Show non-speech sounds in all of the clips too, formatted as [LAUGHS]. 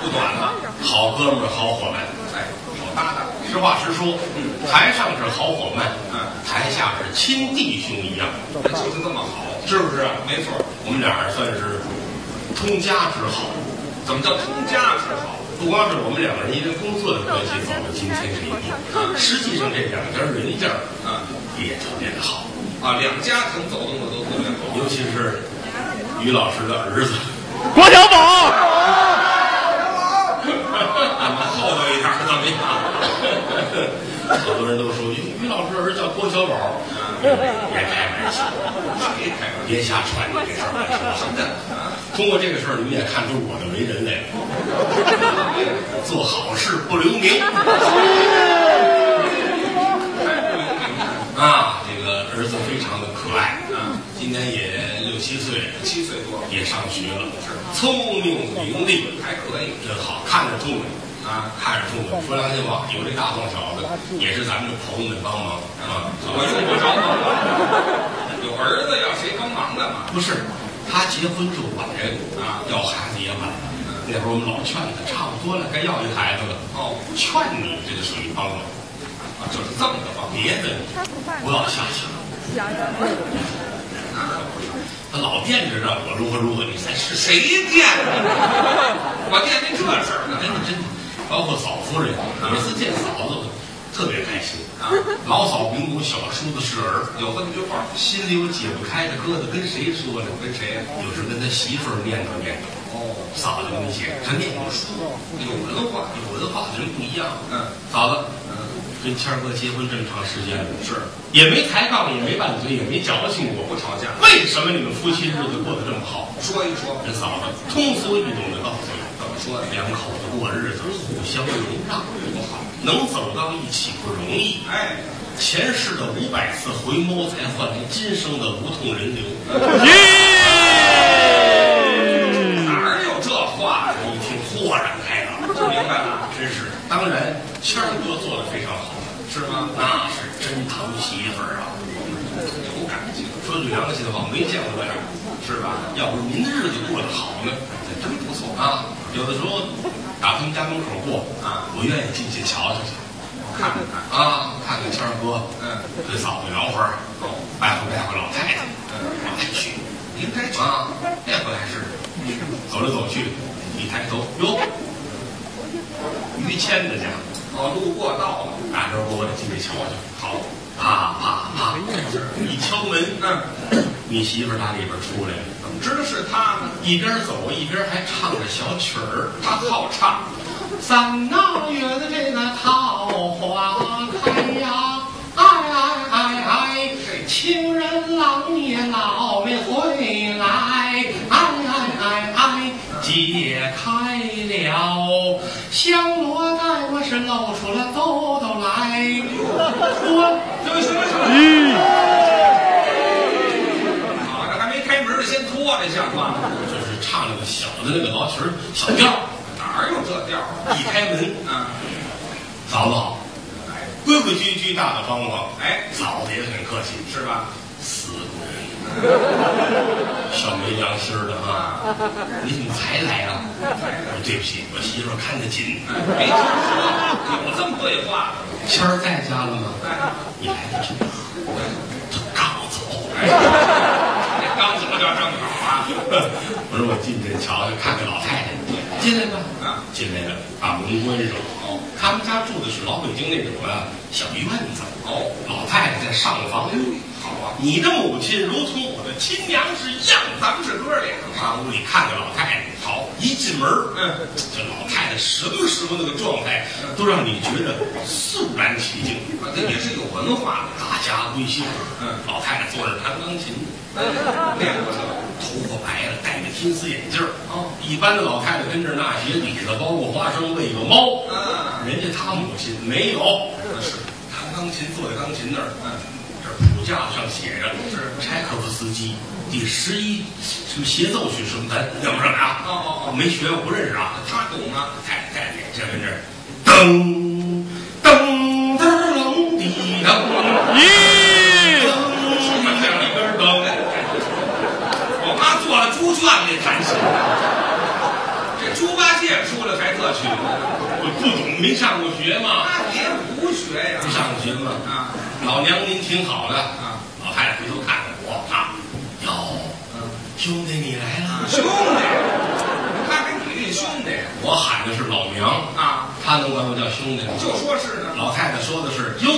不短了。好哥们儿，好伙伴。哎，好搭档。实话实说，台上是好伙伴，嗯台下是亲弟兄一样，就是这么好。是不是啊？没错。我们俩人算是通家之好，怎么叫通家之好？不光是我们两个人因为工作的关系走到今天这一步，实际上这两家人家啊也特别的好，啊，两家庭走动的都特别好。尤其是于老师的儿子，郭小宝，俺们厚道一点儿怎么样？好多人都说于于老师儿子叫郭小宝，别开玩笑，谁开玩？别瞎传这事儿。什么的？通过这个事儿，你们也看出我的为人来了，做好事不留名。啊。这个儿子非常的可爱啊，今年也六七岁，七岁多也上学了，聪明伶俐，还可以真好，看着聪明啊。看着中文。说良心话，有这大胖小子，也是咱们的朋友们帮忙啊。我用不着帮忙，有儿子要谁帮忙干嘛？不是，他结婚就晚啊要孩子也晚。那会儿我们老劝他，差不多了，该要一孩子了。哦，劝你这个属于帮忙，啊，就是这么个帮。别的不要瞎想。那可不行他老惦着让我如何如何，你才是谁？惦着？我惦记这事儿呢。真的真的，包括嫂夫人，每次见嫂子特别开心啊。老嫂名母，小叔子是儿，有这么句话，心里有解不开的疙瘩，跟谁说呢？跟谁呀？有时跟他媳妇儿念叨念叨。哦，嫂子跟你姐，他念过书，有文化。有文化的人不一样。嗯嫂子嗯，跟谦儿哥结婚这么长时间了，是也没抬杠，也没拌嘴，也没矫情我，不吵架。为什么你们夫妻日子过得这么好？说一说，人嫂子通俗易懂的告诉你，怎么说的？两口子过日子互相容让，多好。能走到一起不容易。哎，前世的五百次回眸，才换来今生的无痛人流。哪儿有这话呀？一听豁然开朗，就明白了，真是。当然，谦儿哥做的非常好，是吗？那是真疼媳妇儿啊。有感情，说句良心话，没见过这样，是吧？要不您日子过得好呢，真不错。啊，有的时候打他们家门口过啊。我愿意进去瞧瞧去看看，啊，看看谦儿哥，嗯，跟嫂子聊会儿，哦，拜会拜会老太太，嗯，我还去。应该去。啊，那回还是走来走去，一抬头，哟，于谦的家，哦，路过到了，打着我得进去瞧瞧。好，啪啪啪，一敲门，嗯，你媳妇儿打里边出来了。知道是他呢？一边走一边还唱着小曲儿，他好唱，三那月的这个桃花开呀，哎哎哎哎，情人郎也老没回来，哎哎哎哎，解开了香罗带，我是露出了兜兜来，我行行行，好，这还没开门呢，先脱这像话吗？就是唱那个小的那个老曲儿小调，哪儿有这调儿一开门，啊？嫂子好，哎规规矩矩，大大方方，哎，嫂子也很客气，是吧？死鬼，小没良心的啊！你怎么才来啊？我说对不起，我媳妇儿看得紧。哎，没听说有这么对话的。谦儿在家了吗？哎，你来的真好，他刚走。哎，这刚走就正好啊。[LAUGHS] 我说我进去瞧瞧，看看老太太。进来吧。啊，进来了，把门关上。哦，他们家住的是老北京那种啊小院子。哦，老太太在上房。好啊，你的母亲如同亲娘是样。咱们是哥俩嘛。上屋里看见老太太，好，一进门，嗯，这老太太什么时候那个状态，都让你觉得肃然起敬。这也是有文化的，大家闺秀，嗯老太太坐那儿弹钢琴，练过这个。头发白了，戴着金丝眼镜儿。哦，一般的老太太跟这儿纳鞋底子，包括花生，喂个猫。啊，人家她母亲没有，是，弹钢琴坐在钢琴那儿，嗯，架子上写着是柴可夫斯基第十一什么协奏曲什么，咱认不上来啊？哦哦哦没学过，不认识啊。他懂啊。太太太这跟这儿，噔噔噔噔滴噔，咦，噔这样一根噔。我妈做了猪圈里弹琴，这猪八戒出来才特趣。我不懂，没上过学嘛，那别胡学呀不。上过学嘛。啊，老娘您挺好的啊。老太太回头看看我啊，哟，兄弟你来了。兄弟，他给你这兄弟我喊的是老娘，啊，他能管我叫兄弟吗？就说是呢。老太太说的是哟，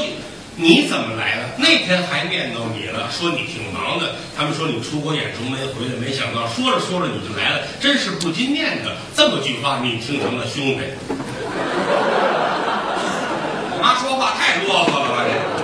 你怎么来了？那天还念叨你了，说你挺忙的。他们说你出国演出没回来，没想到说着说着你就来了，真是不禁念的。这么句话你听成了兄弟，我妈说话太啰嗦了吧？这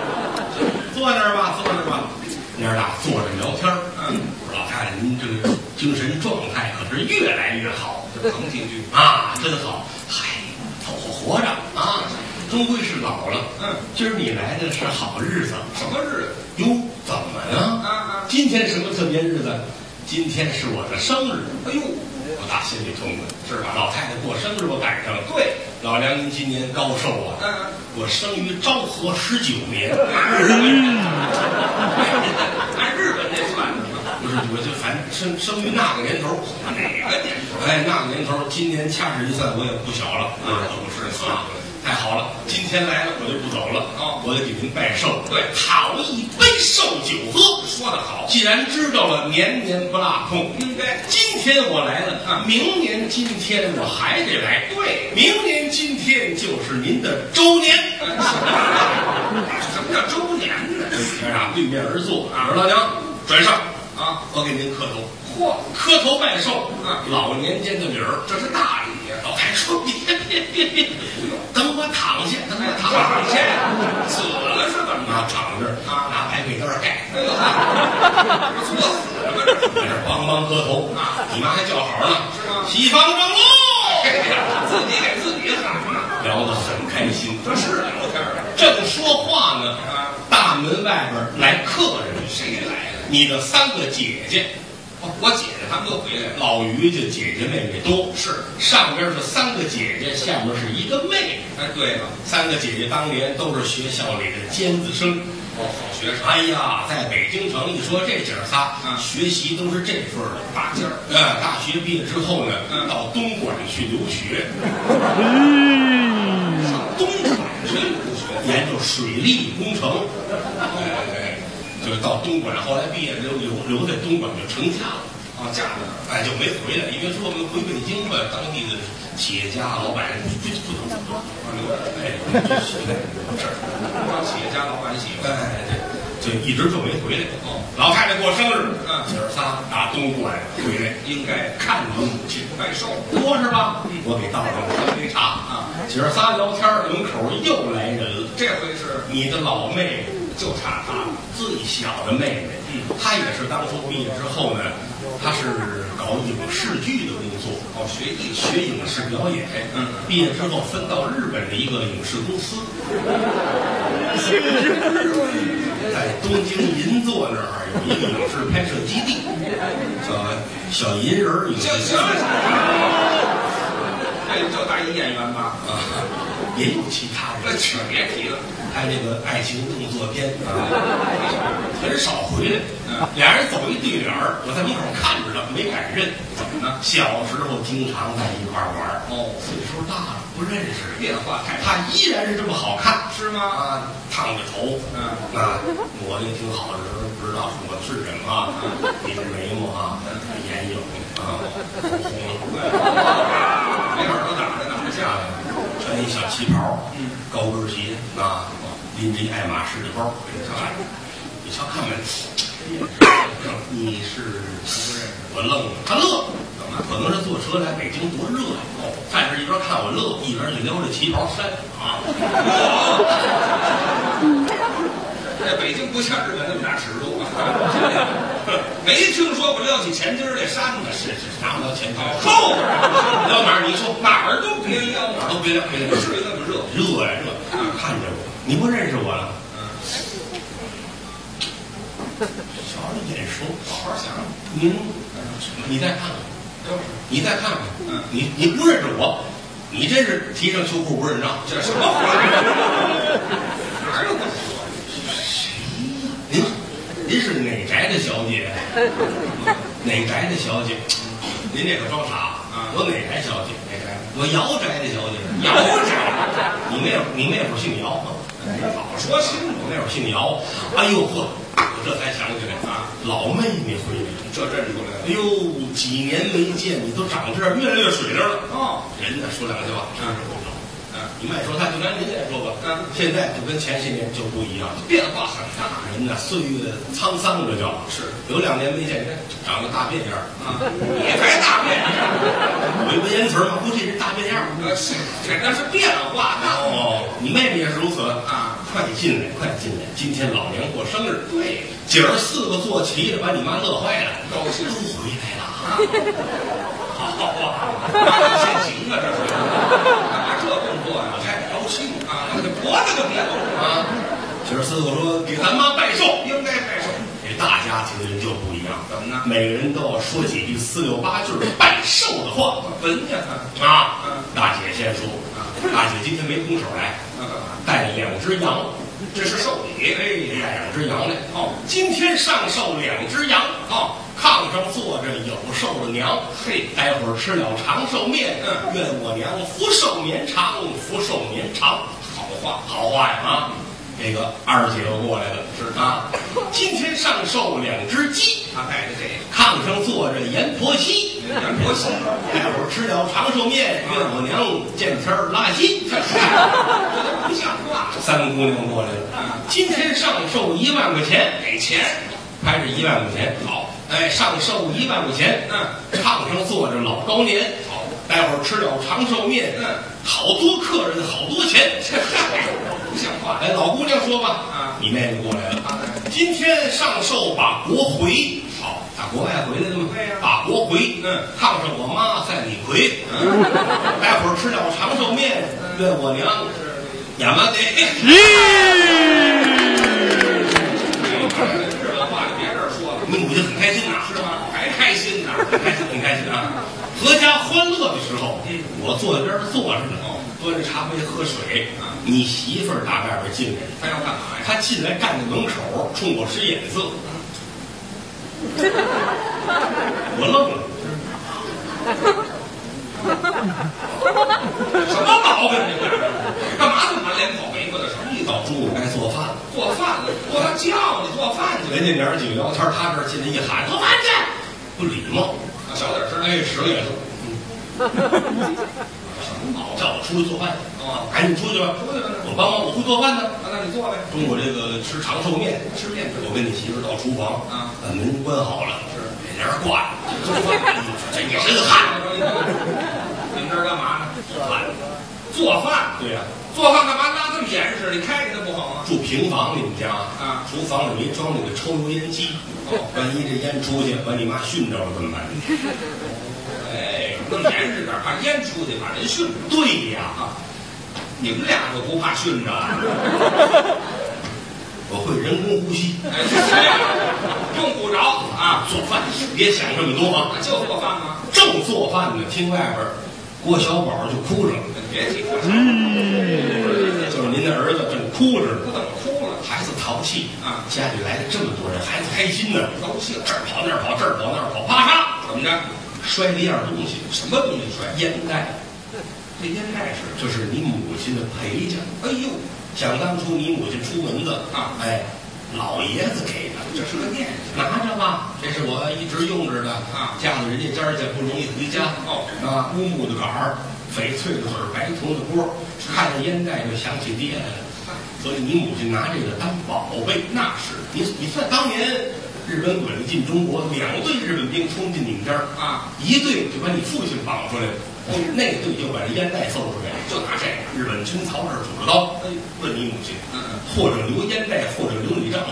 坐那儿吧，坐那儿吧。娘儿俩坐着聊天儿嗯，我说老太太您这个精神状态可是越来越好这捧几句。啊，真好。嗨，凑合活着啊，终归是老了。嗯，今儿你来的是好日子。什么日子？哟，怎么呢？啊啊！今天什么特别日子？今天是我的生日，哎呦，我打心里痛快，是吧老太太过生日我赶上了。对，老梁您今年高寿啊？我生于昭和十九年，按日本那算？不是，我就反正生生于那个年头，哪个年头？哎，那个年头，今年掐指一算，我也不小了，啊不是啊，太好了，今天来了，我就不走了，啊我得给您拜寿，对。好一杯寿酒喝。说得好，既然知道了，年年不落空，应该。今天我来了，啊明年今天我还得来。对。明年今天就是您的周年。什么叫周年呢？[LAUGHS] 娘俩对面而坐，我说老娘转上，啊，我给您磕头，嚯，磕头拜寿，嗯老年间的礼儿。这是大礼呀！老太太说别别别别，等我躺下，等我躺躺下。下，死了是怎么啊，着？躺这儿啊拿白被单儿盖，哎呦，这作死了吧？这是在这梆梆磕头啊你妈还叫好呢，是吗西方正路，自己给自己喊呢，聊得很开心。这是聊天儿正说话呢，啊？大门外边来客人，谁来了？你的三个姐姐，哦我姐姐他们都回来了。老于家姐姐妹妹多，是，上边是三个姐姐，下面是一个妹妹。哎，对了，三个姐姐当年都是学校里的尖子生。哦，好学生，哎呀，在北京城一说这姐儿仨，嗯学习都是这份儿的。大劲儿。呃，大学毕业之后呢，嗯到东莞去留学，上东莞去留学，研究水利工程。哎，就到东莞，后来毕业留留留在东莞就成家了。啊，嫁到那儿。哎，就没回来，因为说回北京吧，当地的企业家、老板不不不能走，啊，留。哎，是这儿，当企业家老板喜欢。哎，对，就一直就没回来。哦，老太太过生日，嗯姐儿仨打东莞回来，应该看你母亲，拜寿。多是吧？我给倒上三杯茶啊，姐儿仨聊天，门口又来人了。这回是你的老妹就差他了。最小的妹妹，嗯她也是当初毕业之后呢，她是搞影视剧的工作，哦，学艺学影视表演。嗯毕业之后分到日本的一个影视公司，[LAUGHS] 在东京银座那儿有一个影视拍摄基地，叫小银人儿影视行基行地哎，叫大一演员吧。啊，也有其他人那去别提了。拍这个爱情动作片啊，[LAUGHS] 很少回来。嗯。俩人走一对脸儿，我在门口看着他，没敢认。怎么呢？小时候经常在一块儿玩儿，哦，岁数大了不认识，变化太大，他依然是这么好看。是吗？啊，烫着头，嗯。啊，抹的挺好的，不知道抹的是什么啊，你这眉毛啊，眼影啊，口 [LAUGHS] 红 [LAUGHS] 没法都打着打着下来了，穿一小旗袍，高跟鞋啊，拎着一爱马仕的包，你瞧看，你瞧看没？你是我愣了，他乐，怎么？可能是坐车来北京多热呀、哦，站这一边看我乐，一边就撩着旗袍衫啊。在北京不像日本那么大尺度！[LAUGHS] 没听说过撩起前襟儿这衫子，是是，拿不到钱包，后边儿撩哪儿？你说哪儿都别撩，哪儿都别撩，别撩，不至于那么热。热呀热，看着我，你不认识我了？瞧着眼熟，好好想想，您，你再看看，你再看看，你你不认识我，你真是提上秋裤不认账。这什么话？哪有？您是哪宅的小姐？哪宅的小姐？您这可装傻啊我哪宅小姐？哪宅？我姚宅的小姐。姚宅。[LAUGHS] 你那会儿你那会儿姓姚吗？老说清楚，那会儿姓姚。哎呦呵，我这才想起来啊，老妹妹回来了。这认出来了。哎呦，几年没见，你都长这样，越来越水灵了。哦，人呢，说两句话，嗯不少。嗯，你们爱说他，就拿您来说吧。嗯现在就跟前些年就不一样了。变化很大人呐，岁月沧桑，这叫是有两年没见，长个大变样儿，啊！你才大变样，有一文言词儿嘛，估计是大变样儿。呃，是这那是变化大哦，你妹妹也是如此啊！快进来，快进来！今天老娘过生日，对，姐儿四个坐齐了，把你妈乐坏了，高兴都回来了啊。好啊，那现行啊，这是干嘛这动作呀？太高兴了啊，这脖子就别动啊！今儿四个说给咱妈拜寿，应该拜寿。这大家庭的人就不一样，怎么呢每个人都要说几句四六八句儿拜寿的话文呀他，啊嗯。大姐先说，大姐今天没空手来？带了两只羊，这是寿礼。哎，带两只羊来。哦，今天上寿两只羊，哦，炕上坐着有寿的娘，嘿，待会儿吃了长寿面，嗯愿我娘福寿绵长，福寿绵长。好话。好话呀啊！这个二姐又过来了，是啊，今天上寿两只鸡，他带着这个炕上坐着阎婆惜，阎婆惜，待会儿吃了长寿面，愿我娘见天儿拉稀。不像话。三姑娘过来了，今天上寿一万块钱，给钱，还是一万块钱。好，哎，上寿一万块钱。嗯，炕上坐着老高年。好，待会儿吃了长寿面。嗯，好多客人，好多钱。这嗨，不像话。哎，老姑娘说吧，啊你妹妹过来了。啊今天上寿把国回，好，打国外回来的吗？对呀把国回。嗯，炕上我妈在李逵。嗯，[LAUGHS] 待会儿吃了长寿面，愿我娘亚麻得。日本 [LAUGHS] 话别这儿说了，你母亲很开心呐，是吗？还开心呢。[LAUGHS] 很开心，很开心啊！阖家欢乐的时候，嗯我坐在这儿坐着呢哦，端着茶杯喝水啊。你媳妇儿打外边进来，她要干嘛呀？她进来站在门口，冲我使眼色，[LAUGHS] 我愣了。什么毛病？你这干嘛这么满脸跑眉毛的？什么？一到中午该做饭了，做饭了，我他叫你做饭去。人家娘儿几个聊天，他这儿进来一喊做饭去，不礼貌。啊小点声，哎，十个眼色，什么？叫我出去做饭去。哦，赶紧出去吧，出去吧我帮忙，我会做饭的。啊，那你做呗。中午这个吃长寿面，吃面我跟你媳妇到厨房啊，把门关好了，是给帘儿挂着。这一身汗，你们这儿干嘛呢？做饭。做饭。对呀、做饭干嘛拉这么严实？你开着它不好吗？住平房，你们家啊厨房里没装那个抽油烟机，哦万一这烟出去把你妈熏着了怎么办？哎，弄严实点，把烟出去把人熏着。对呀、啊，你们俩就不怕熏着？啊 [LAUGHS] 我会人工呼吸，哎，这样用不着啊，做饭别想这么多啊。就做饭吗？正做饭呢，听外边郭小宝就哭着了，别提了，就是您的儿子正哭着呢。不怎么哭了，孩子淘气啊家里来了这么多人，孩子开心呢，高兴。这儿跑那儿跑，这儿跑那儿跑，啪嚓怎么着？摔了一样东西，什么东西摔？烟袋，这烟袋是？就是你母亲的陪嫁。哎呦，想当初你母亲出门子啊哎，老爷子给的，这是个念想。拿着吧，这是我一直用着的啊嫁到人家家去不容易回家哦啊，乌木的杆儿，翡翠的嘴儿，白铜的锅，看着烟袋就想起爹来了。所以你母亲拿这个当宝贝，那是你你算当年日本鬼子进中国，两队日本兵冲进你们家，啊，一队就把你父亲绑出来了，那个队就把这烟袋搜出来了，就拿这个。日本军曹这儿拄着刀哎，问你母亲，或者留烟袋，或者留你丈夫，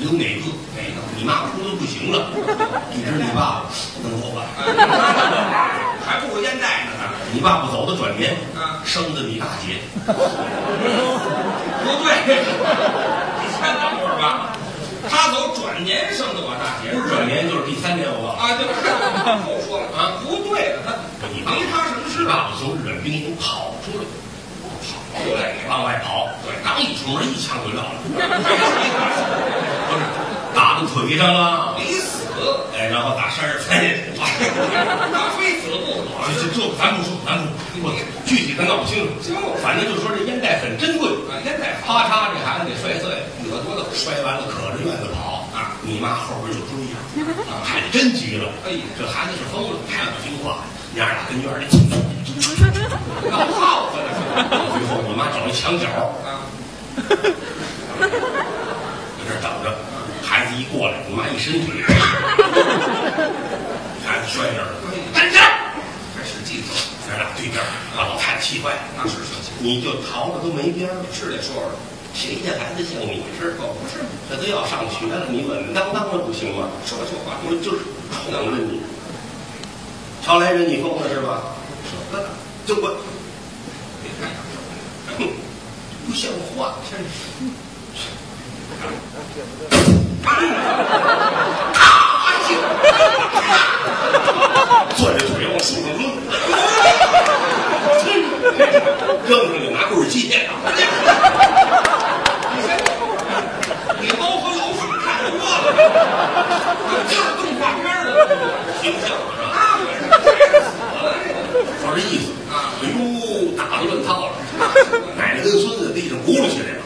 留哪个？哪个？你妈哭的不行了，[LAUGHS] 一直你爸爸能走吧？[LAUGHS] 还不如烟袋呢呢。你爸爸走的转年，啊生的你大姐，[LAUGHS] 不对，你先等会儿吧。他走转年生的我大姐，不是转年就是第三年，我忘了。啊，对，后说了。啊，不对了，他你没他什么你，事啊？从日本兵都跑出来，跑出来，往外跑，对，刚一出门一枪就撂了，[LAUGHS] 不是打到腿上了，没死，哎，然后打山上翻下去，他非死不可。这这这咱不说，咱不说，我具体咱闹不清楚，就反正就说这烟袋很珍贵，啊，烟袋啪嚓，这孩子给摔碎了。惹多了摔完了，可着院子跑啊！你妈后边就追呀，[LAUGHS] 啊，孩子真急了。哎这孩子是疯了，太不听话，娘俩跟院里，[LAUGHS] 闹耗子了？最后你妈找一墙角，啊，在这等着。一过来，你妈一伸腿，孩子摔那儿了，站这儿，还使劲走，咱俩对面，把老太太气坏了。那是生气，你就逃了都没边儿了，是得说说。谁家孩子像你似的？可不是，这都要上学了，你稳稳当当的不行吗？说这话我就是宠着你。朝来人，你疯了是吧？舍不得，就我，别看样儿，哼，不像话，真是。攥着腿往树上抡，扔上就拿棍儿接啊！你猫和老鼠看多了，就是动画片儿的形象是吧？那可是死了说这意思啊哎呦，打得乱套了，奶奶跟孙子地上轱辘起来了。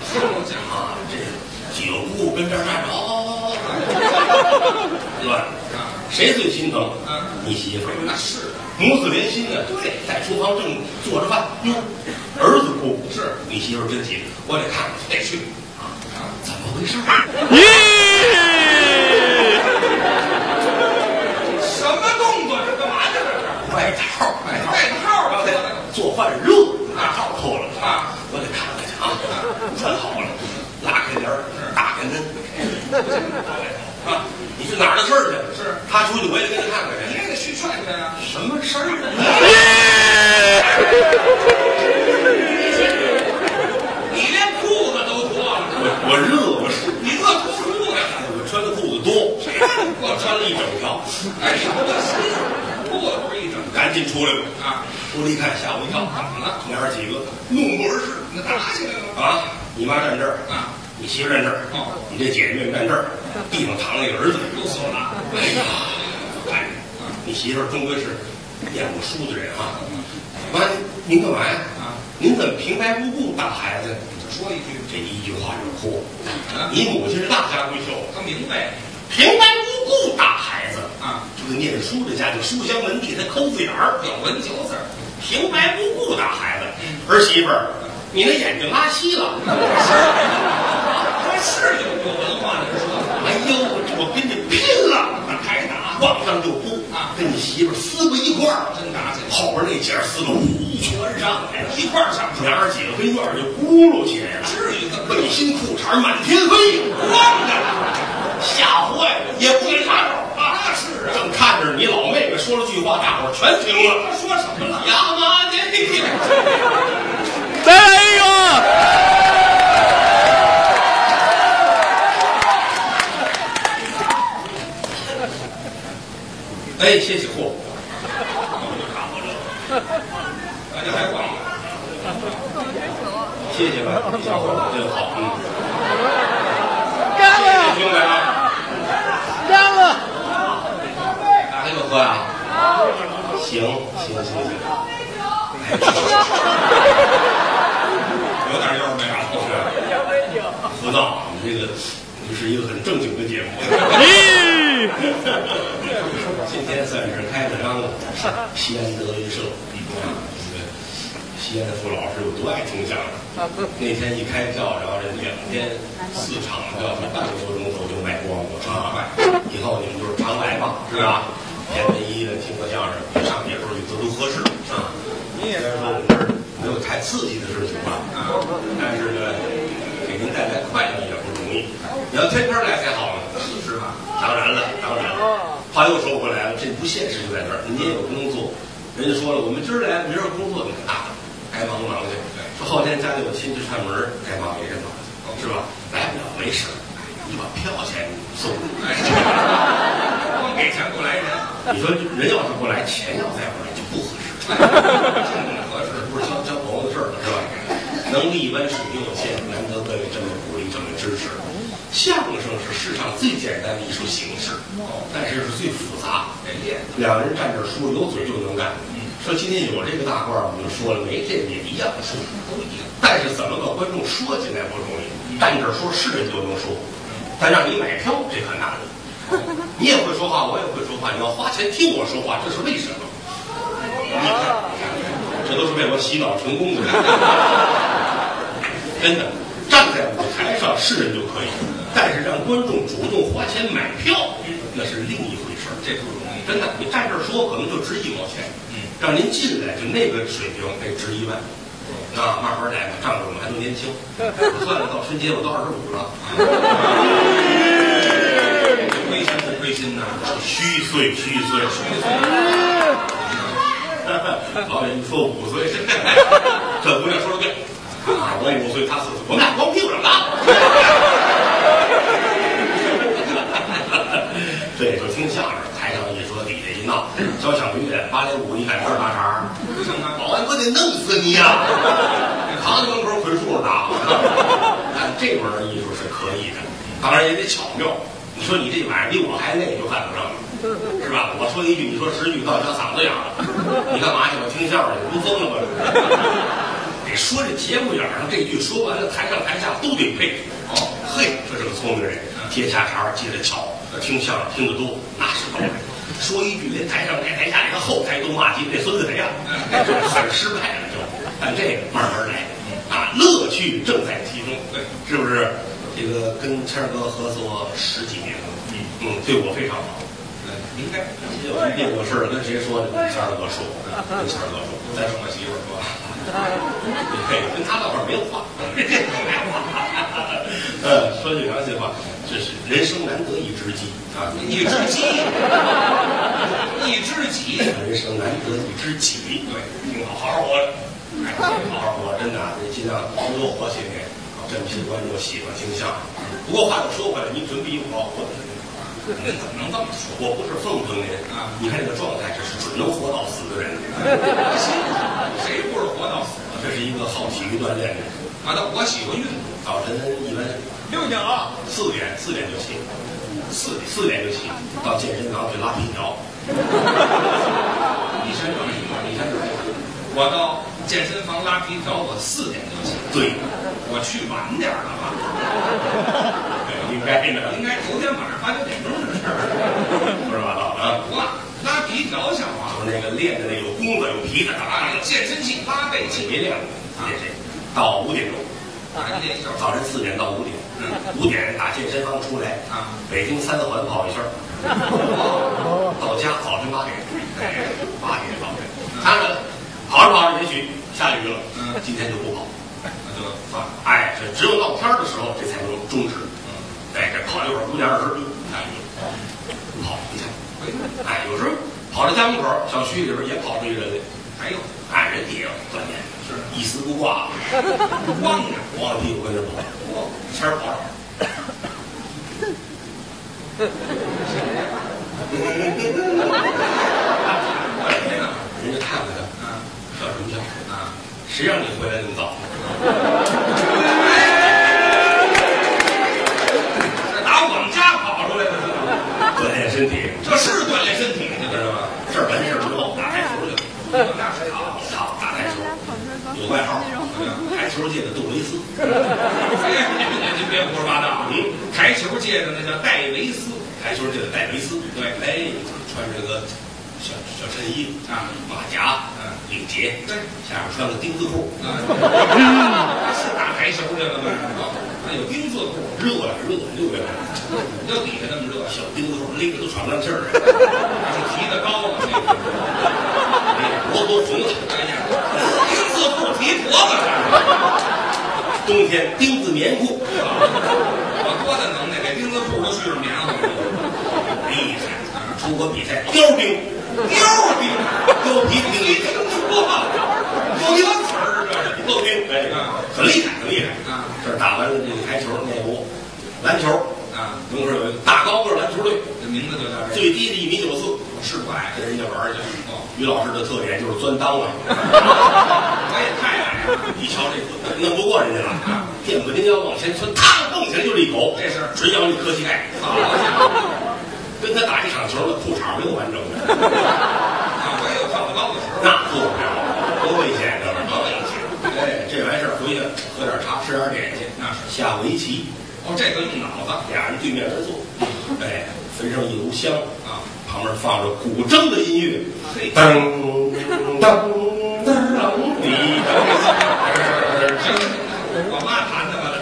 乱，啊，谁最心疼？啊你媳妇儿，那是。母子连心啊。对，在厨房正做着饭，哟，儿子哭，是。你媳妇儿真急，我得看看去，得去。啊，怎么回事？咦，什么动作？这干嘛去？这是外套，外套，外套刚才脱了做饭热，外套脱了。啊，我得看看去啊，穿好了，拉开帘儿，打开门，啊，你是哪儿的事儿去？是他出去，我也跟他看看去你去。也得去劝劝啊。什么事儿啊？你连裤子都脱了，我我热，我是你这脱裤子呢？我穿的裤子多，我穿了一整条，哎呀，我心裤子不是一整赶紧出来吧。啊？出来一看，吓我一跳，怎么了？娘儿几个怒目而视那打起来了？啊！你妈站这儿，啊，你媳妇站这儿，哦你这姐姐站这儿，地上躺着一个儿子。都死了。哎呀，看着你媳妇儿终归是念过书的人啊。妈，您干嘛呀？啊，您怎么平白无故打孩子？只说一句，这一句话惹祸。啊，你母亲是大家闺秀，她明白平白无故打孩子，啊，这个念书的家就书香门第，他抠字眼儿，咬文嚼字儿，平白无故打孩子。儿媳妇儿，你那眼睛拉稀了。他是有有文化的人说。哎呦，我跟你拼了！还打，往上就扑啊跟你媳妇撕不一块儿，真打起来，后边那姐儿四个呼全上来了，一块儿上娘儿几个跟院儿就咕噜起来了，至于这背心裤衩满天飞，光着，吓坏了，也不给插手啊。那是啊。正看着你老妹妹说了句话，大伙儿全停了。说什么了？呀妈的！哎，谢谢货。大家还管谢谢吧，小伙子真好，嗯，干了，兄弟啊，干了，大家就喝呀？行行行行，[LAUGHS] 有点腰没啥头胡闹，你这个不是一个很正经的节目。咦，今天算是开了张了，西安德云社啊，这个西安的傅老师有多爱听相声。那天一开票，然后这两天四场票，是半个多钟头就卖光了啊！以后你们就是常来吧，是吧？便便宜宜的听个相声，比上别处去都都合适啊。虽然说我们这儿没有太刺激的事情吧，啊，但是呢，给您带来快乐也不容易。你要天天来才好呢，是吧？当然了，当然了。话又说回来了，这不现实就在这儿，您也有工作。人家说了，我们今儿来，明儿工作，你看大了，该忙忙去。说后天家里有亲戚串门，该忙也得忙，是吧？来不了没事，你把票钱送。光 [LAUGHS] 给钱不来人，你说人要是不来，钱要再不来就不合适，这么合适。不是交交朋友的事儿了，是吧？能力一般水平有限，难得各位这么鼓励，这么支持。相声是世上最简单的艺术形式，但是是最复杂。得练，两个人站这说，有嘴就能干。说今天有这个大褂，我们就说了，没这个也一样说，都一样。但是怎么把观众说进来不容易，站这说是人就能说，但让你买票这很难。你也会说话，我也会说话，你要花钱听我说话，这是为什么？你看，这都是被我洗脑成功的人。真的，站在舞台上是人就可以，但是让观众主动花钱买票，那是另一回事儿。这不容易。真的，你站这儿说可能就值一毛钱，嗯，让您进来就那个水平得值一万。啊，慢慢来吧，仗着我们还都年轻，[LAUGHS] 我算了，到春节我都二十五了，[LAUGHS] 亏心不亏心呐？虚岁虚岁虚岁。老人一说五岁，[LAUGHS] 这姑娘说的对，啊，啊我五岁，她四岁，我们俩光屁股上拉。[LAUGHS] 对，就听相声，台上一说，底下一闹，交响乐、芭蕾舞，你敢这儿搭茬？保安，我得弄死你呀、扛在门口捆树上打。但这门艺术是可以的，当然也得巧妙。你说你这玩意儿比我还累，就犯不上了，是吧？我说一句，你说十句，到小嗓子哑了。你干嘛去？我听相声去，不疯了吗？得说这节目眼上这句说完了，台上台下都得配。哦，嘿，这是个聪明人，接下茬接着巧，听相声听得多，那是高人。说一句，连台上连台下连后台都骂街，这孙子谁呀？这很失败了就。但这个慢慢来，啊，乐趣正在其中，对，是不是？这个跟谦儿哥合作十几年了，嗯嗯，对我非常好。应该。有一定有事儿跟谁说呢？跟谦儿哥说，跟谦儿哥说，再说我媳妇儿说，你可以跟他那会没有话，呃，说句良心话，这是人生难得一知己啊，一知己，一知己，人生难得一知己，对，挺好，好活着，好好活，真的啊，得尽量多活些年，这么些观众喜欢听相声。不过话又说回来，您准比我活得您怎么能这么说？我不是奉承您啊你看这个状态，这是准能活到死的人。谁不是活到死？这是一个好体育锻炼的人。啊，那我喜欢运动，早晨一般六点啊，四点四点就起，四点四点就起，到健身房去拉皮条。[LAUGHS] 你身上你看这个，我到健身房拉皮条，我四点就起，对，我去晚点儿了吧？应该的，应该头天晚上八九点钟的事儿。胡说八道啊！哇，拉皮条像话。就是那个练的那有弓子有皮的，啊！健身器八倍你镜，别练了，练这到五点钟，早晨四点到五点，五点打健身房出来啊，北京三环跑一圈儿，[LAUGHS] 到家早晨八点，哎，八点早晨，当然，跑着跑着也许下雨了，嗯。今天就不跑，那就算了。哎，这只有闹天儿的时候这才能终止，哎，这跑一会儿五点二十，下雨了，不跑一下，哎，有时候跑到家门口小区里边也跑出一人来，哎呦哎，人也要锻炼，是一丝不挂，光着，光着屁股跟着跑，谦儿跑着。谁呢？人家看看他，啊笑什么笑？啊！谁让你回来那么早？锻炼身体，这是锻炼身体，你知道吗？这儿完事儿之后打台球去了，那是好。操，打台球，有外号，台球界的杜维斯。[LAUGHS] 哎，您您别胡说八道。嗯，台球界的那叫戴维斯，台球界的戴维斯。对哎，穿着个小小衬衣啊，马甲，嗯领结，对下面穿个丁字裤，啊，[LAUGHS] 是打台球去了吗？[LAUGHS] 那有丁字裤，热呀热呀六月份，你就底下那么热，小丁字裤勒着都喘不上气儿来，那是提的高了。[LAUGHS] 脖都红了。哎呀，丁字裤提脖子上。冬天丁子棉裤，我多大能耐，给钉子裤都续上棉花了。厉害！出国比赛貂钉，貂钉，貂皮没，听说过，有一个词儿这是。貂钉，哎，很厉害，很厉害啊！这打完了这个台球、练舞、篮球，啊，同时有一个大高个篮球队，这名字就叫，最低的一米九四，是不矮，跟人家玩去。哦，于老师的特点就是钻裆啊，我也太矮了。一瞧这弄不过人家了，垫不丁腰往前窜，嘡蹦起来就这一口，这是准咬你磕膝盖。好家伙，跟他打一场球的裤衩没有完整的，啊，我也有跳得高的时候。那做不了，多危险，哥们儿，多危险！哎，这完事儿回去喝点茶，吃点点心，那是下围棋，哦，这个用脑子俩人对面而坐，哎，焚上一炉香，啊，旁边放着古筝的音乐，嘿噔噔噔噔滴噔行，[LAUGHS] 我妈弹的吧？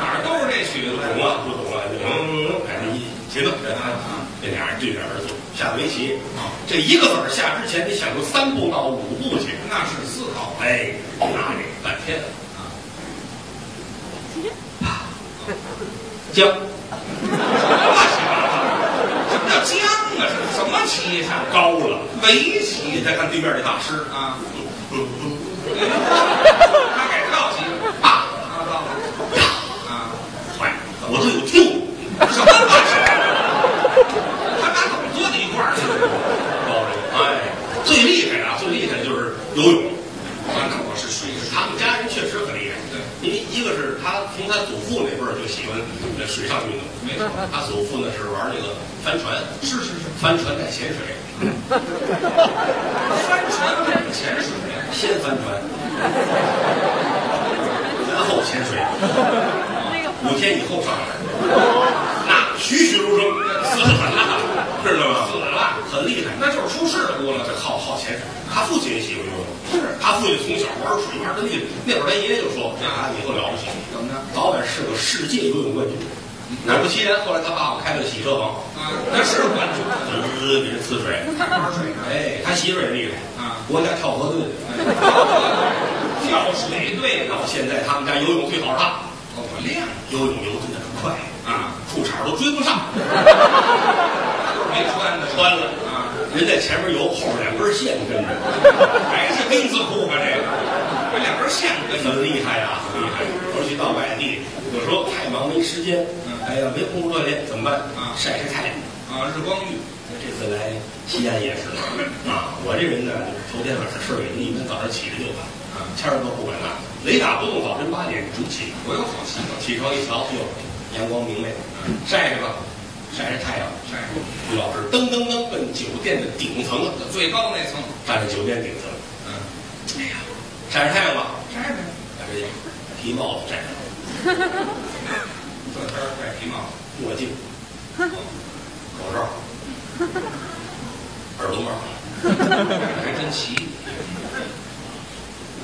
哪儿都是这曲子，懂了不懂了？嗯，哎，这这俩人对面而坐，下围棋，这一个子儿下之前得想出三步到五步去，那是思考。哎，拿这半天了啊，将什么叫僵啊？这是什么棋呀？高了，围棋你再看对面这大师，啊，嗯嗯，他改跳棋啊，啊，到了啊，坏，我都有听什么儿？他俩怎么坐在一块儿去？高人，哎，最厉害的啊，最厉害的就是游泳。啊，那我是水。他们家人确实很厉害，对，因为一个是他从他祖父那辈儿就喜欢呃水上运动，没错，他祖父呢是玩那个帆船，是是是，帆船带潜水，帆船带潜水先帆船，然后潜水，五天以后上来，那栩栩如生，死得很呐，知道吗？死了，很厉害。那就是出事多了。这好好潜水，他父亲也喜欢游泳，是。他父亲从小玩水玩的厉害，那会儿他爷爷就说，啊，以后了不起，怎么着？早晚是个世界游泳冠军。果不其然，后来他爸爸开了个洗车房，啊，那是。冠军，滋给人呲水。玩水。哎，他媳妇也厉害啊，国家跳河队的。跳水队的，到现在他们家游泳最好是。他，哦，我练游泳游真的很快，啊，裤衩都追不上，没穿呢，穿了啊，人在前面游，后边两根线跟着，还是丁字裤吧？这个，这两根线跟着。厉害啊，很厉害。尤其到外地，有时候太忙没时间，哎呀，没工夫锻炼怎么办？啊晒晒太阳。啊，日光浴，这次来西安也是啊，我这人呢，头天晚上睡了，一般早上起来就晚啊，千儿都不管那，雷打不动，早晨八点准起。我有好习惯，起床一瞧，哟，阳光明媚，晒着吧，晒晒太阳。晒于老师噔噔噔奔酒店的顶层了，最高那层，站在酒店顶层，嗯，哎呀，晒晒太阳吧，晒晒，把这皮帽子摘上，这天儿戴皮帽，墨镜、口罩、耳朵帽、还真齐，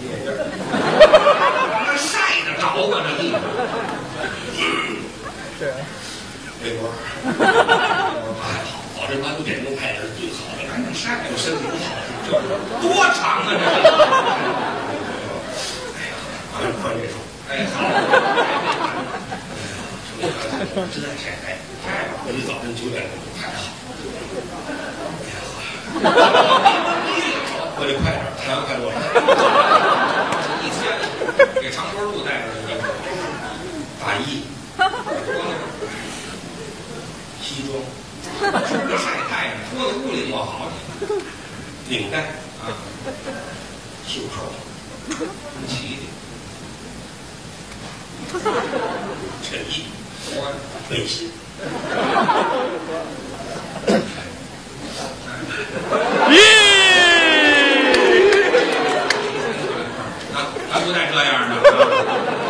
眼镜儿，[LAUGHS] 那晒得着吗？这地方，[LAUGHS] 围脖儿，还好，早晨八九点钟太阳是最好。的，赶紧晒对身体不好。这多长啊？这，哎呀，俺们宽这手，哎，好，实在晒太阳，太阳，我一早晨九点钟太好。我得快点，太阳快落山。一天给长脖鹿带着的，大衣、多了，西装、出着晒太阳，脱在屋里多好领带、啊，袖口、真齐衬衣、我背心。啊，咱不带这样的，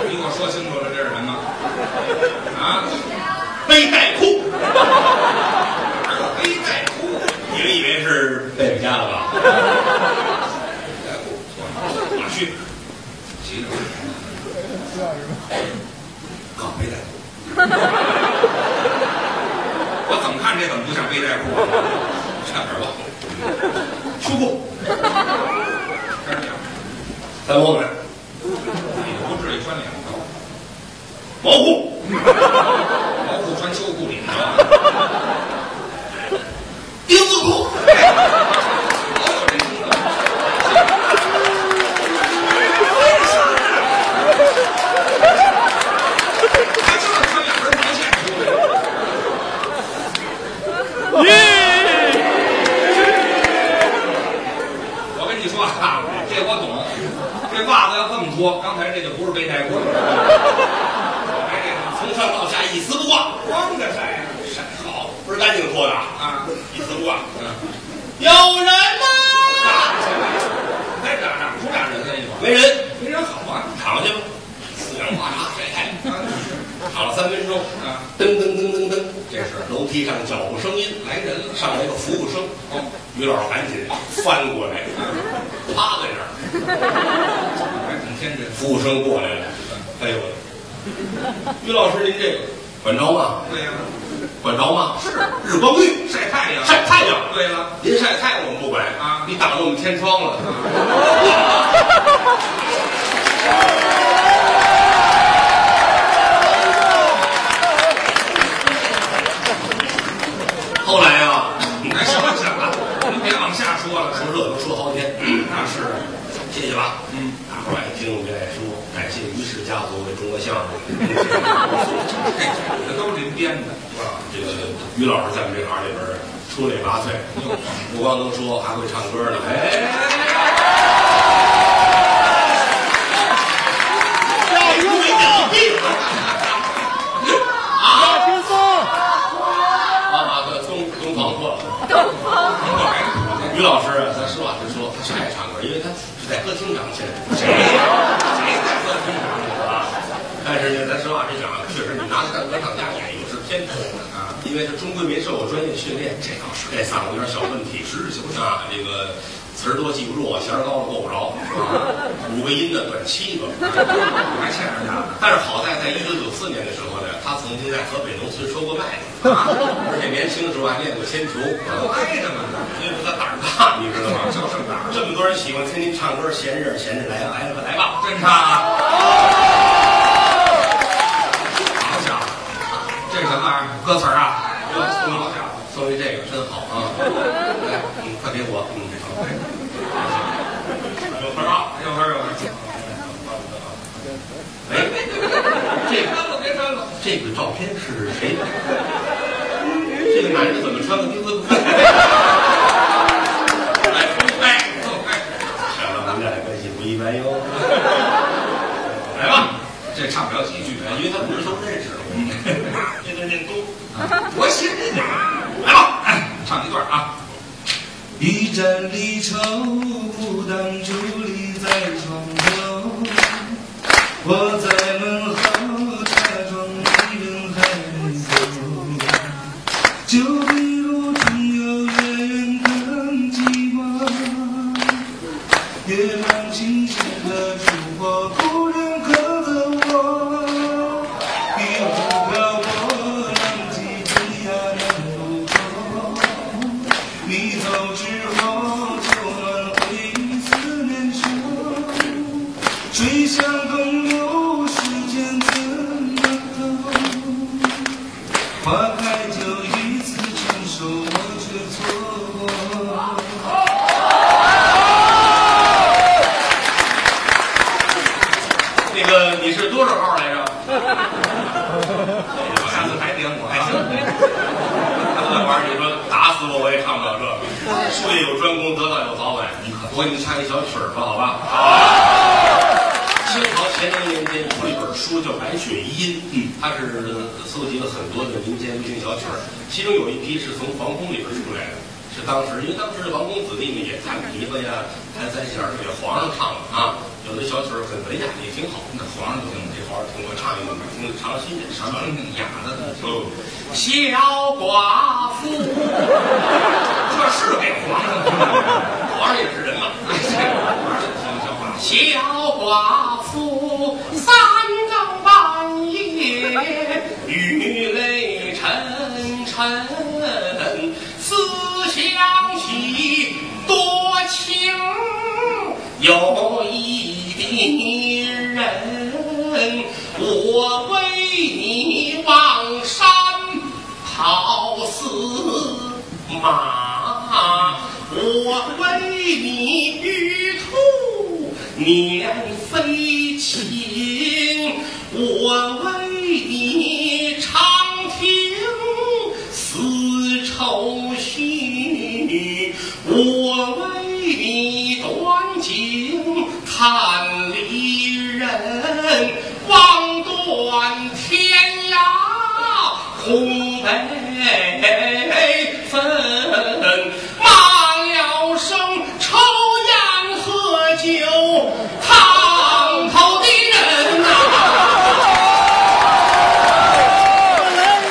你给我说清楚了，这是什么？啊，背带裤，背带裤，一你们以为是贝贝家的吧？代步错了，马旭，急着啊，背带裤。我怎么看这怎么不像背带裤啊？差点忘了，书库，开始讲，三毛买，也不至于穿两条，毛裤，毛裤穿秋裤里头。钉子裤，老有这听的。还知道穿两根毛线出来。耶！我跟你说啊，这我懂。这袜子刚才这就不是背带裤了。[LAUGHS] 哎，这个从上到下一丝不挂，光着晒呀，晒好，不是干净脱的啊，啊，一丝不挂。嗯，有人吗？再长长出俩人来一会儿，没人，没人好啊，躺下吧。四仰八叉晒太阳，啊，躺了三分钟，啊，噔噔噔噔噔，这是楼梯上脚步声音，来人了，上来个服务生，哦，于老师赶紧翻过来，趴在那儿。服务生过来了，哎呦，[LAUGHS] 于老师您这个管着吗？对呀，管着吗？是。日光浴，晒太阳，晒太阳。对了，您晒太阳我们不管啊。你挡着我们天窗了。后来啊，哎，行了行了，您别往下说了，说热闹说好几天，那是，谢谢吧。嗯，大伙儿爱听别爱说，感谢于氏家族为中国相声。[LAUGHS] 这都是您编的，啊，这个于老师在我们这行里边出类拔萃，不光能说，还会唱歌呢。哎，要轻松，要轻松。啊啊，东东方过了。于老师，咱实话实说，他是爱唱歌，因为他是在歌厅长起来的。谁 [LAUGHS] 谁在歌厅长？但是呢，咱实话实讲，确实你拿他当歌唱家演有是偏颇的啊，因为他终归没受过专业训练，这倒是，这嗓子有点小问题，实事求是啊，这个。词儿多记不住，弦儿高了够不着，啊，五个音呢短七个，还欠人家呢。但是好在在一九九四年的时候呢，他曾经在河北农村收过麦子，而且年轻的时候还练过铅球，不挨着吗？因为他胆儿大，你知道吗？就剩胆儿 [LAUGHS] 这么多人喜欢听您唱歌，闲着闲着来来吧来吧，真唱啊！[LAUGHS] 好家伙，这什么玩意儿？歌词儿啊？送你好家伙，送你这个真好啊！来，嗯，快给我，嗯，好，有分啊！有分儿有分儿。哎，这个别删了，别删了。这个照片是谁的？这个男的怎么穿个丁字裤？来，哎，哎，想到我们俩关系不一般哟。[LAUGHS] 来吧，这唱不了几句，因为他们这都认识。我信你。来吧，哎，唱一段啊。一盏离愁，不当伫立在窗口。我在门后我还行。他那玩意儿，你说打死我我也唱不了这个。术业有专攻，得道有早晚。我给你唱一小曲儿，吧好吧？好。清朝乾隆年间出了一本书叫《白雪遗音》，嗯，它是搜集了很多的民间流行小曲儿，其中有一批是从皇宫里边出来的。是当时，因为当时的王公子弟们也弹琵琶呀、弹三弦儿，给皇上唱的啊。有的小曲儿很文雅，也挺好。那皇上听得好好听我唱一个，听着新鲜，尝雅的。哦，小寡妇，这是给皇上听的，皇上也是人嘛。小寡妇三更半夜与。马，我为你玉兔免费请，我为你长亭丝绸絮，我为你短景看离人，望断天涯空北分。骂了声抽烟喝酒，烫头的人呐、来了，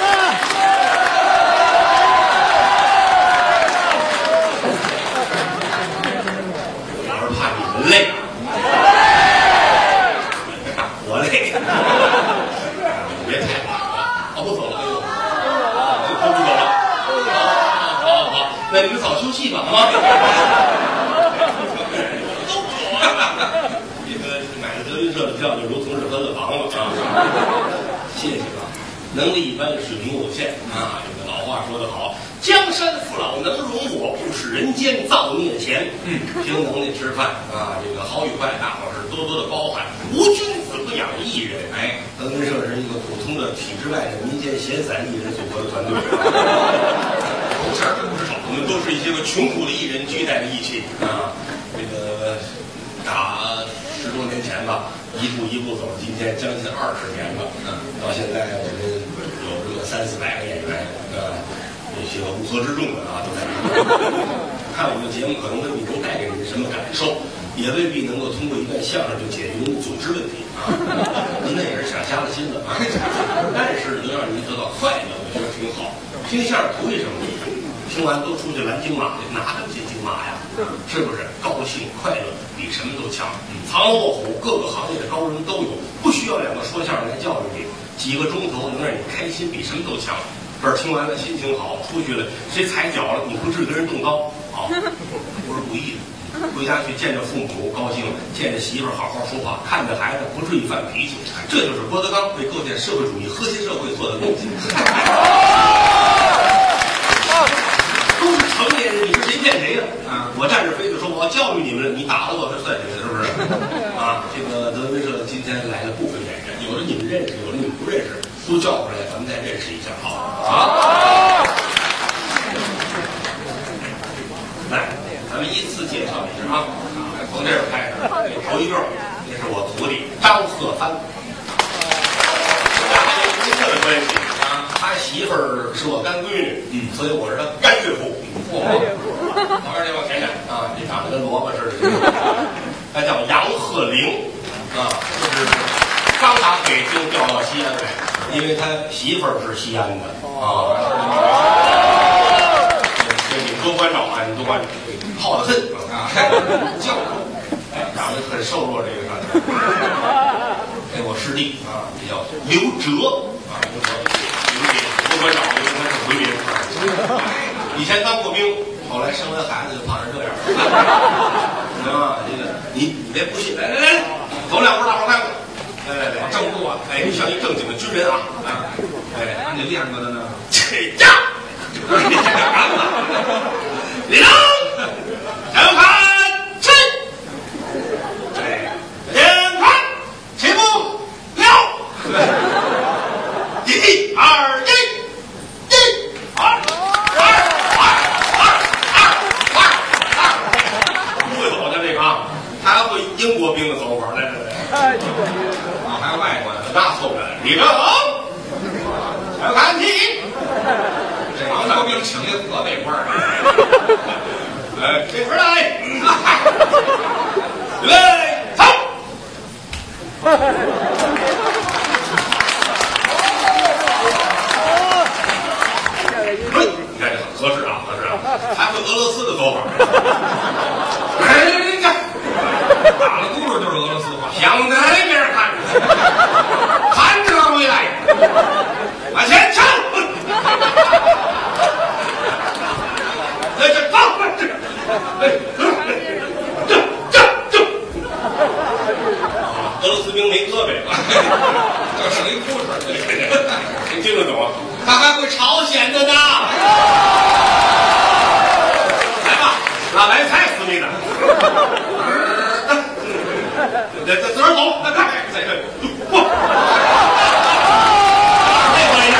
我是怕你们累，我累，别太晚了，哦，不走了，都不走了，好好好，那你们早休息吧，啊。都不走啊！这个买了德云社的票，就如同是分了房了啊！谢谢啊，能力一般，水平有限啊。这个老话说得好，江山父老能容我，不使人间造孽钱。嗯，凭能力吃饭啊，这个好与坏，大伙儿是多多的包涵。无君子不养艺人。哎，德云社是一个普通的体制外的民间闲散艺人组合的团队。头衔并不是少，我们都是一些个穷苦的艺人聚在了一起啊。这个打十多年前吧，一步一步走，今天将近二十年了。嗯，到现在我们有这个三四百个演员，呃，这些个乌合之众的啊都在这儿。看我们的节目，可能未必能带给你们什么感受，也未必能够通过一段相声就解决您的组织问题啊。您那也是想瞎了心了啊，但是能让您得到快乐，我觉得挺好。听相声图一什么？听完都出去拦京马去，哪有这京马呀？是不是？高兴快乐比什么都强。藏龙卧虎，各个行业的高人都有，不需要两个说相声来教育你，几个钟头能让你开心，比什么都强。这儿听完了心情好，出去了谁踩脚了，你不至于跟人动刀，好，不是故意的。回家去见着父母高兴，见着媳妇儿好好说话，看着孩子不至于犯脾气，这就是郭德纲为构建社会主义和谐社会做的贡献。[LAUGHS] 都是成年人，你说谁骗谁呀？啊，我站着非得说我要教育你们了，你打了我，这算谁的？是不是？啊，这个德云社今天来了部分演员，有的你们认识，有的你们不认识，都叫过来，咱们再认识一下，好啊。来，咱们依次介绍一下啊，从这儿开始，头一个，这是我徒弟张鹤帆。俩人有亲的关系啊，他媳妇儿是我干闺女，嗯，所以我是他干岳父。嚯，往这儿往前点啊，你长得跟萝卜似的。他叫杨鹤龄啊，就是刚打北京调到西安来，因为他媳妇儿是西安的啊。这你多关照啊，你多关照，好得很啊，教哎，长得很瘦弱，这个上去。哎，我师弟啊，这叫刘哲啊，刘哲，刘姐，多关照，因为他是回民。以前当过兵，后来生完孩子就胖成这样了。[LAUGHS] 行吧，这个你别不信，来来来，走两步，大伙儿看看。来来来，正步啊！哎，你像一正经的军人啊！啊，哎，那你练过的呢？起呀，[LAUGHS] 你这干嘛？李能，想看真，哎，眼看起步了，[LAUGHS] 一二，一二二二二二二二，不会走的这个啊，他还会英国兵的走法，来来来。哎，这个啊，还有外国的，那错不了。李正，想看齐，这王国兵请一个河北味儿。来，这边来，预备，走。你看这很合适啊，合适啊，还会俄罗斯的走法。打了咕噜就是俄罗斯话，想在那边看着，看着回来，往前冲，那是走，这这这这，俄罗斯兵没胳膊吧？这是一故事，你听得懂？他还会朝鲜的呢。来吧，那来菜死你呢。再自个儿走，那看这个不，这回呀，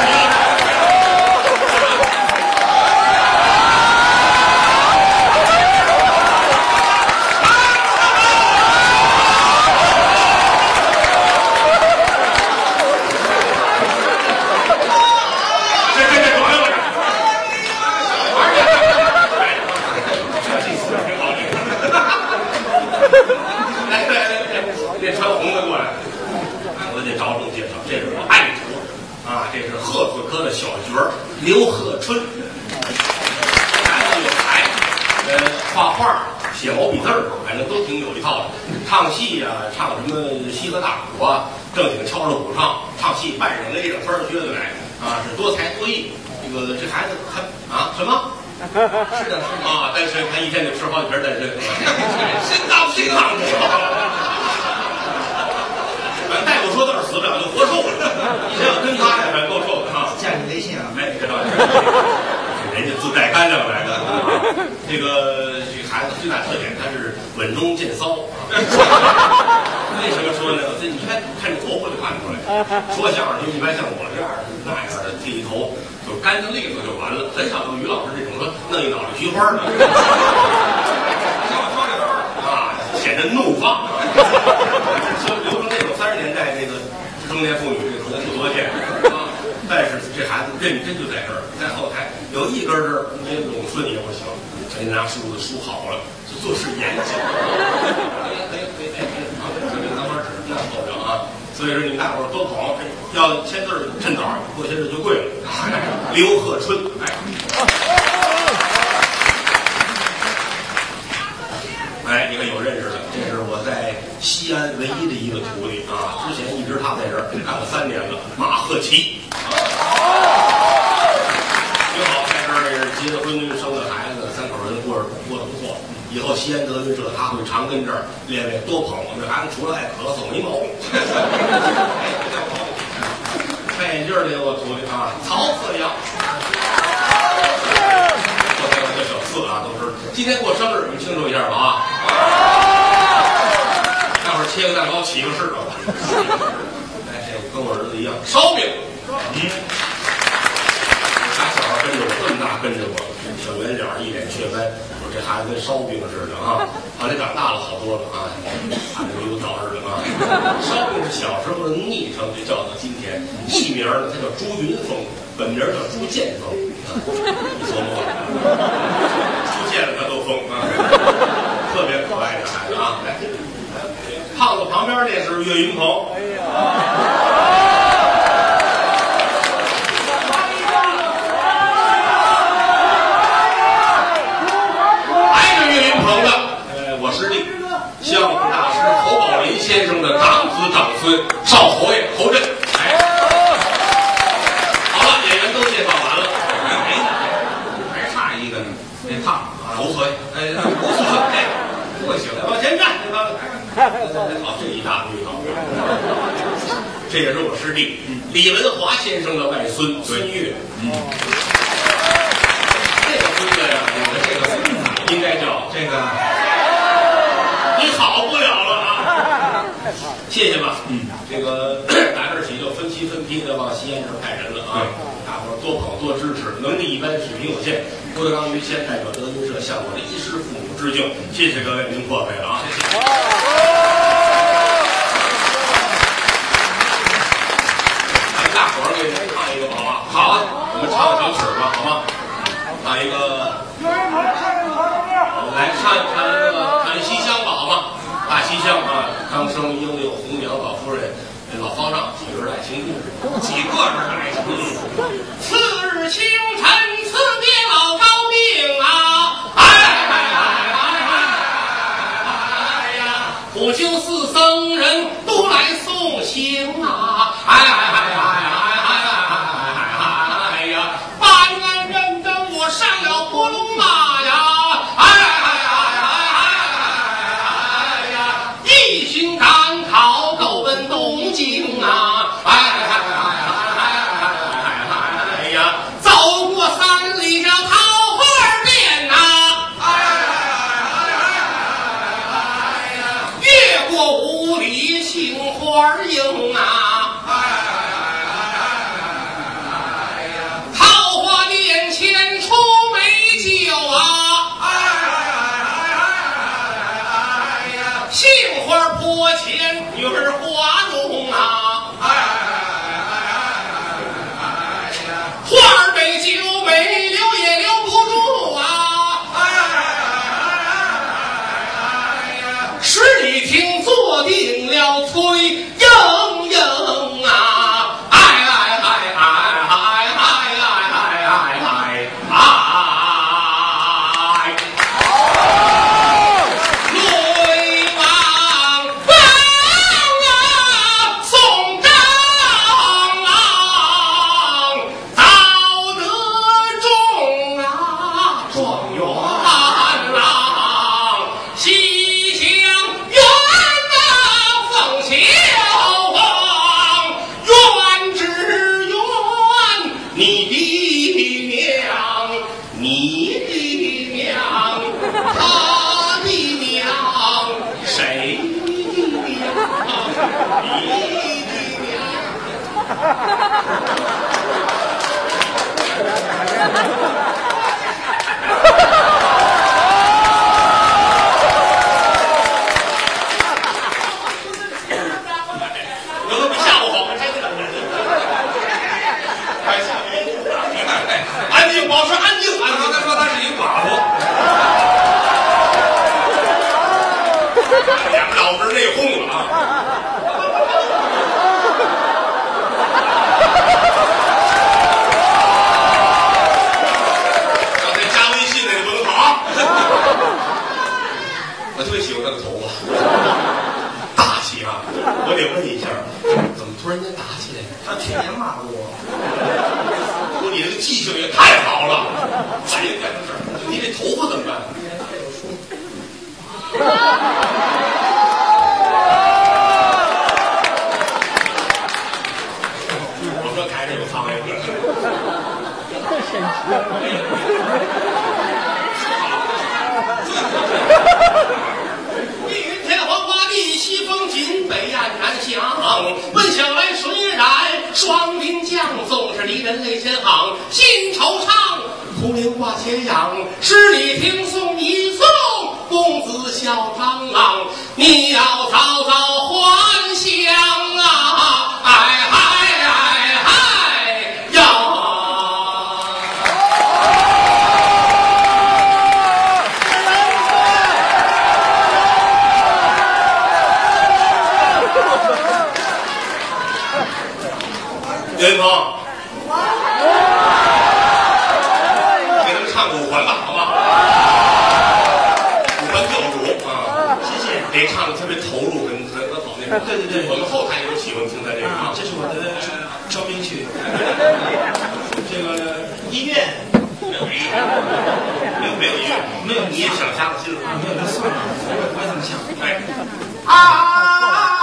这这这转悠着，玩去，挺好来来来来，那穿红的过来，我得着重介绍，这是我爱徒啊，这是鹤字科的小角儿刘鹤春，孩子有才，呃，画画、写毛笔字儿，反正都挺有一套的。唱戏呀、唱什么西河大鼓啊，正经敲着鼓唱，唱戏扮上勒着分儿撅着来啊，是多才多艺。这个这孩子还啊什么？是的，是的啊，[LAUGHS] 单身，他一天就吃好几瓶单身，心脏心脏不好。反正大夫说倒是死不了，就活受了。你这要跟他呀，反正够受的啊。加你微信啊。哎，这倒是，人家自带干粮来的。[LAUGHS] 这个这个孩子最大特点，他是稳中见骚。[LAUGHS] 为什么说呢？这你看看这头发就看出来，说相声就一般像我这样的那样的剃一头，就干净利索就完了，很少有于老师这种说弄一脑袋菊花的。[LAUGHS] 显得怒放。说留成这种三十年代这个中年妇女这个可能不多见啊。但是这孩子认真就在这儿，在后台有一根针儿没拢顺也不行，人家拿梳子梳好了，就做事严谨。可以可以可以可以啊，这个南瓜纸那够着啊。所以说你们大伙儿多捧，要签字儿趁早，过些日就贵了。刘鹤春，哎。哎，你看有认识的，是我在西安唯一的一个徒弟啊！之前一直他在这儿干了三年了，马鹤奇。挺好，在这儿结了婚，生了孩子，三口人过着过得不错。以后西安德云社他会常跟这儿列位多捧我这孩子，除了爱咳嗽没毛病。戴眼镜儿的我徒弟啊，曹四阳。昨天我叫小四啊，都是今天过生日，你们庆祝一下吧啊！切个蛋糕，起个誓吧。[LAUGHS] 哎，这跟我儿子一样，烧饼。嗯，俩小孩跟着我，这么大跟着我，小圆脸儿，一脸雀斑。我说这孩子跟烧饼似的啊！后来长大了好多了啊，看着有枣似的啊。烧饼是小时候的昵称，就叫到今天。艺名呢，他叫朱云峰，本名叫朱建峰。啊你琢磨，[LAUGHS] 出现了他都疯啊！特别可爱的孩子啊！来，胖子旁边那是岳云鹏。挨着岳云鹏的，呃，我师弟，相声大师侯宝林先生的长子长孙少侯爷侯震。哎，好了，演员都介绍完了，哎，还差一个呢，那胖啊，无所谓，哎，无所谓，哎，不行，往前站，这个，好，这一大堆好，这也是我师弟李文华先生的外孙孙越，嗯，这个孙子呀，我的这个孙子应该叫这个，你好不了了啊！[LAUGHS] 谢谢吧，嗯，这个 [CLEARS THROAT] 打这儿起就分期分批的往西安这派人了啊，大伙儿多捧多支持，能力一般，水平有限。郭德纲于谦代表德云社向我的衣食父母致敬，谢谢各位，您破费了啊，谢谢。咱们大伙儿给您唱一个吧，好吗？好啊，我们唱个小曲儿吧，好吗？唱一个。我们来看看那个唱一西厢吧，好吗？大西厢啊，康生、英六、红娘、老夫人、老方丈几个人爱情故事，几个人爱情故事。次日清晨，辞别老状元。啊，[LAUGHS] 碧云天，黄花地，西风紧，北雁南翔。问向来谁染？双鬓将总是离人泪先行，心惆怅，胡留挂斜阳。十里听松一松，公子笑张郎，你要早早还乡。对对对，我们后台有喜欢听的这个，这是我的招兵曲，[LAUGHS] 这个音乐。没有没有没有，你也想瞎了心了？没有，算了，我也这么想。哎，啊！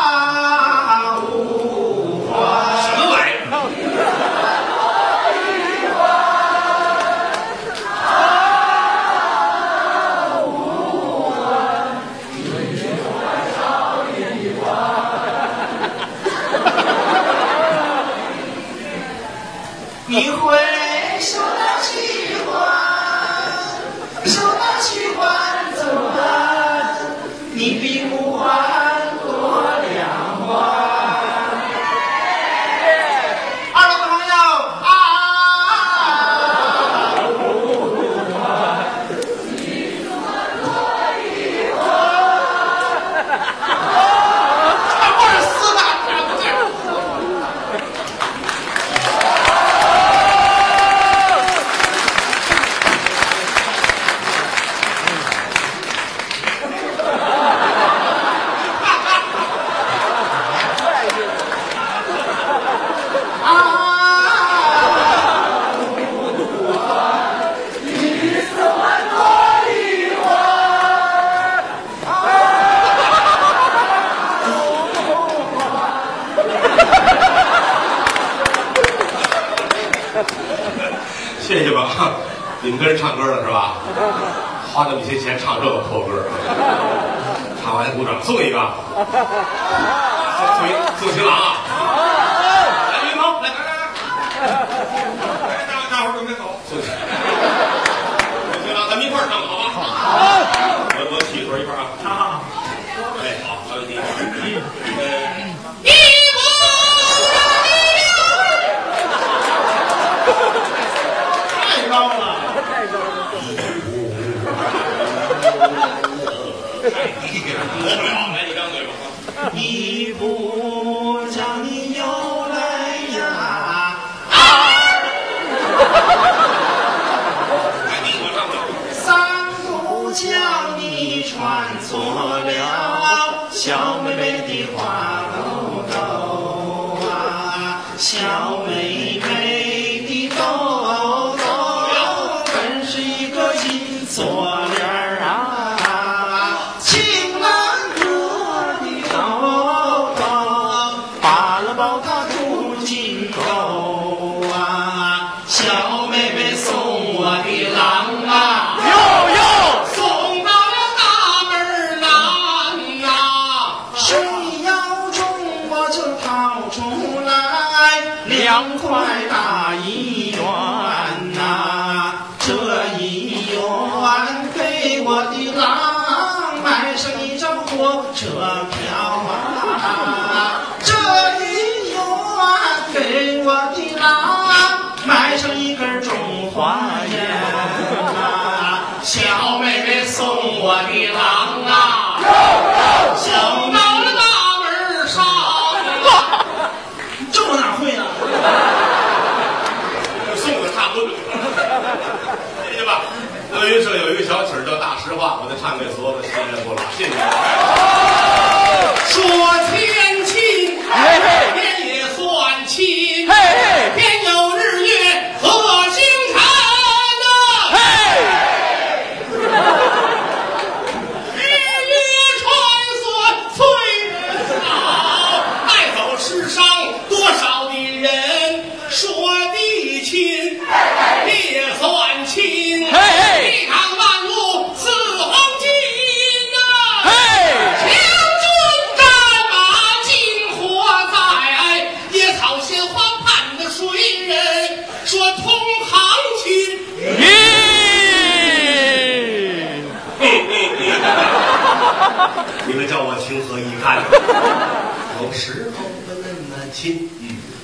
谢谢。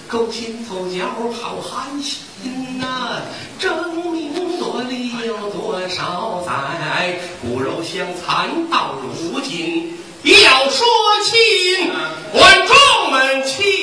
勾心斗角好寒心呐争名夺利有多少载？骨肉相残到如今要说亲观众们亲。